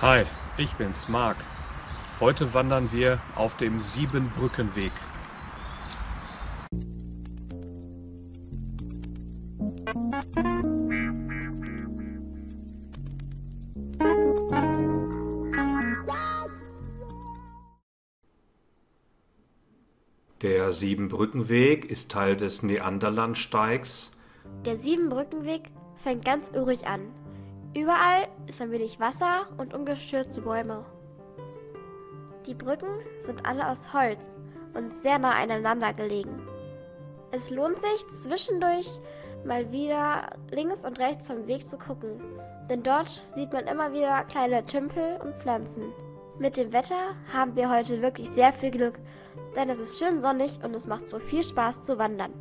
Hi, ich bin's, Marc. Heute wandern wir auf dem Siebenbrückenweg. Der Siebenbrückenweg ist Teil des Neanderlandsteigs. Der Siebenbrückenweg fängt ganz urig an. Überall ist ein wenig Wasser und ungestürzte Bäume. Die Brücken sind alle aus Holz und sehr nah aneinander gelegen. Es lohnt sich zwischendurch mal wieder links und rechts vom Weg zu gucken, denn dort sieht man immer wieder kleine Tümpel und Pflanzen. Mit dem Wetter haben wir heute wirklich sehr viel Glück, denn es ist schön sonnig und es macht so viel Spaß zu wandern.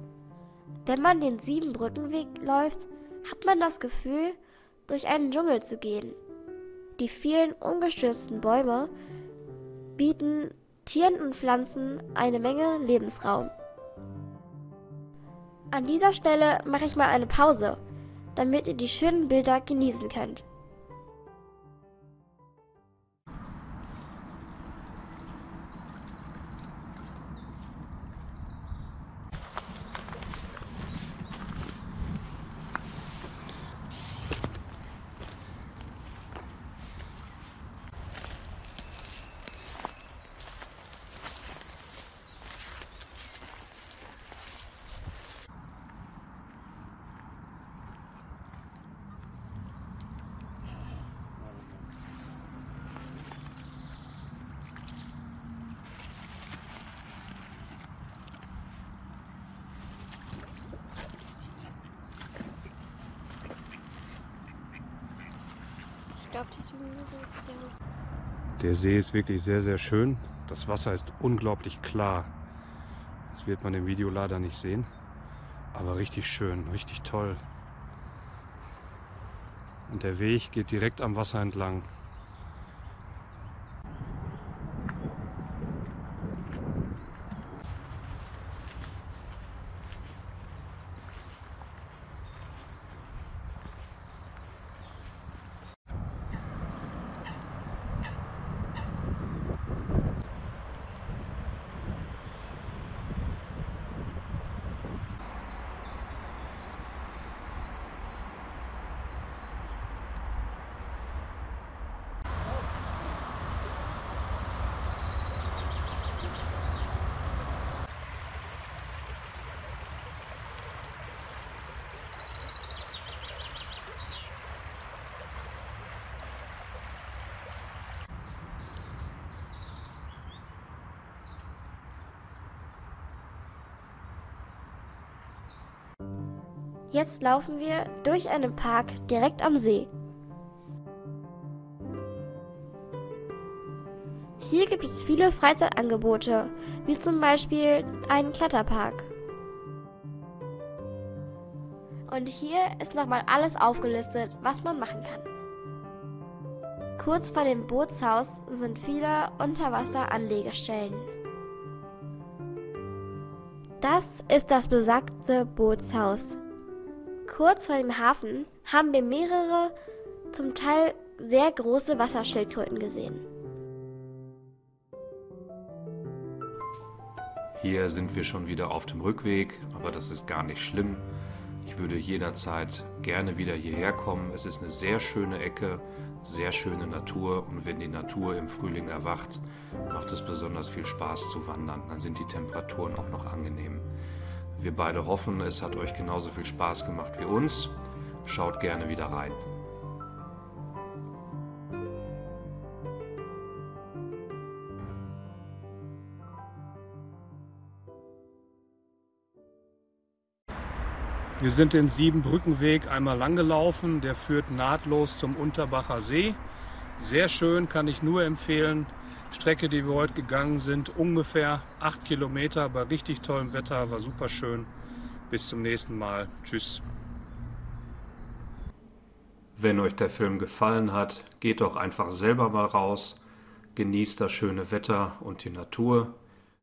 Wenn man den Siebenbrückenweg läuft, hat man das Gefühl, durch einen Dschungel zu gehen. Die vielen ungestürzten Bäume bieten Tieren und Pflanzen eine Menge Lebensraum. An dieser Stelle mache ich mal eine Pause, damit ihr die schönen Bilder genießen könnt. Der See ist wirklich sehr, sehr schön. Das Wasser ist unglaublich klar. Das wird man im Video leider nicht sehen. Aber richtig schön, richtig toll. Und der Weg geht direkt am Wasser entlang. Jetzt laufen wir durch einen Park direkt am See. Hier gibt es viele Freizeitangebote, wie zum Beispiel einen Kletterpark. Und hier ist nochmal alles aufgelistet, was man machen kann. Kurz vor dem Bootshaus sind viele Unterwasseranlegestellen. Das ist das besagte Bootshaus. Kurz vor dem Hafen haben wir mehrere, zum Teil sehr große Wasserschildkröten gesehen. Hier sind wir schon wieder auf dem Rückweg, aber das ist gar nicht schlimm. Ich würde jederzeit gerne wieder hierher kommen. Es ist eine sehr schöne Ecke, sehr schöne Natur und wenn die Natur im Frühling erwacht, macht es besonders viel Spaß zu wandern. Dann sind die Temperaturen auch noch angenehm. Wir beide hoffen, es hat euch genauso viel Spaß gemacht wie uns. Schaut gerne wieder rein. Wir sind den Siebenbrückenweg einmal lang gelaufen. Der führt nahtlos zum Unterbacher See. Sehr schön, kann ich nur empfehlen. Strecke, die wir heute gegangen sind, ungefähr 8 Kilometer bei richtig tollem Wetter, war super schön. Bis zum nächsten Mal. Tschüss. Wenn euch der Film gefallen hat, geht doch einfach selber mal raus, genießt das schöne Wetter und die Natur